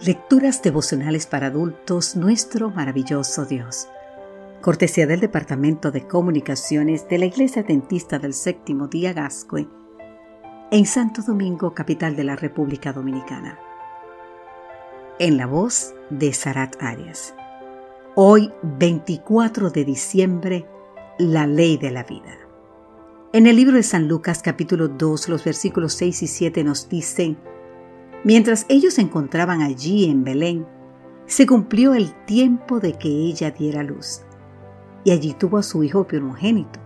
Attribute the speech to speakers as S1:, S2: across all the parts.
S1: Lecturas devocionales para adultos, nuestro maravilloso Dios. Cortesía del Departamento de Comunicaciones de la Iglesia Dentista del Séptimo Día Gascue, en Santo Domingo, capital de la República Dominicana. En la voz de Sarat Arias. Hoy, 24 de diciembre, la ley de la vida. En el libro de San Lucas capítulo 2, los versículos 6 y 7 nos dicen, Mientras ellos se encontraban allí en Belén, se cumplió el tiempo de que ella diera luz. Y allí tuvo a su hijo primogénito,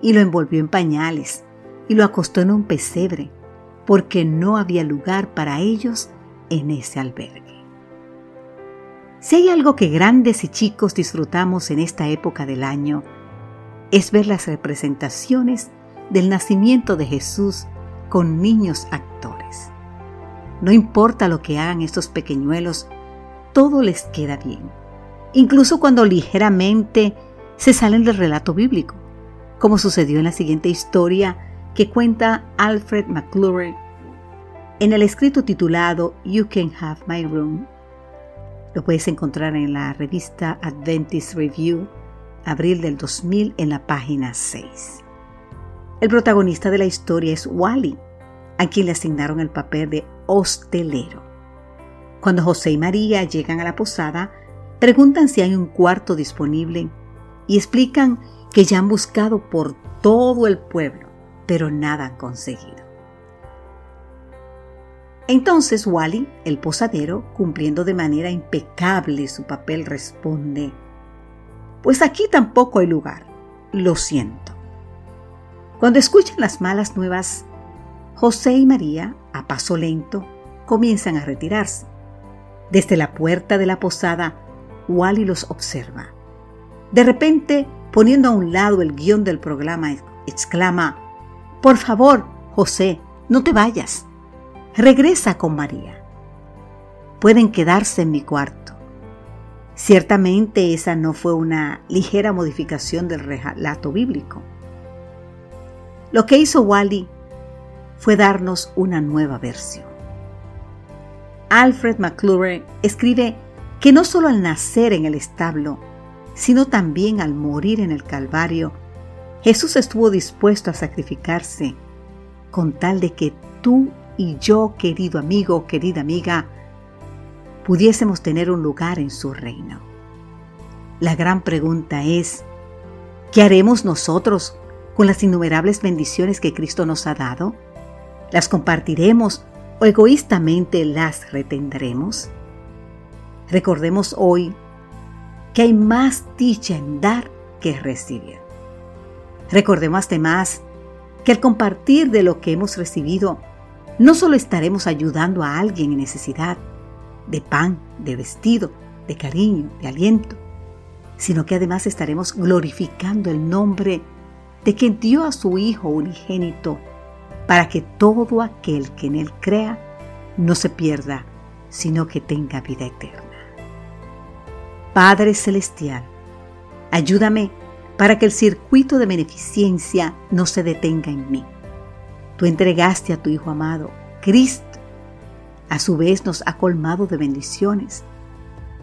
S1: y lo envolvió en pañales, y lo acostó en un pesebre, porque no había lugar para ellos en ese albergue. Si hay algo que grandes y chicos disfrutamos en esta época del año, es ver las representaciones del nacimiento de Jesús con niños actores. No importa lo que hagan estos pequeñuelos, todo les queda bien, incluso cuando ligeramente se salen del relato bíblico, como sucedió en la siguiente historia que cuenta Alfred McClure en el escrito titulado You Can Have My Room. Lo puedes encontrar en la revista Adventist Review, abril del 2000, en la página 6. El protagonista de la historia es Wally, a quien le asignaron el papel de hostelero. Cuando José y María llegan a la posada, preguntan si hay un cuarto disponible y explican que ya han buscado por todo el pueblo, pero nada han conseguido. Entonces Wally, el posadero, cumpliendo de manera impecable su papel, responde, Pues aquí tampoco hay lugar, lo siento. Cuando escuchan las malas nuevas, José y María, a paso lento, comienzan a retirarse. Desde la puerta de la posada, Wally los observa. De repente, poniendo a un lado el guion del programa, exclama, Por favor, José, no te vayas. Regresa con María. Pueden quedarse en mi cuarto. Ciertamente esa no fue una ligera modificación del relato bíblico. Lo que hizo Wally fue darnos una nueva versión. Alfred McClure escribe que no solo al nacer en el establo, sino también al morir en el Calvario, Jesús estuvo dispuesto a sacrificarse con tal de que tú y yo, querido amigo, querida amiga, pudiésemos tener un lugar en su reino. La gran pregunta es, ¿qué haremos nosotros con las innumerables bendiciones que Cristo nos ha dado? ¿Las compartiremos o egoístamente las retendremos? Recordemos hoy que hay más dicha en dar que recibir. Recordemos además que al compartir de lo que hemos recibido, no solo estaremos ayudando a alguien en necesidad de pan, de vestido, de cariño, de aliento, sino que además estaremos glorificando el nombre de quien dio a su Hijo unigénito para que todo aquel que en Él crea no se pierda, sino que tenga vida eterna. Padre Celestial, ayúdame para que el circuito de beneficencia no se detenga en mí. Tú entregaste a tu Hijo amado, Cristo. A su vez nos ha colmado de bendiciones.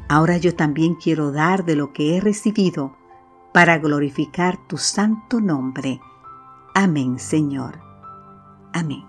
S1: Ahora yo también quiero dar de lo que he recibido para glorificar tu santo nombre. Amén, Señor. Amém.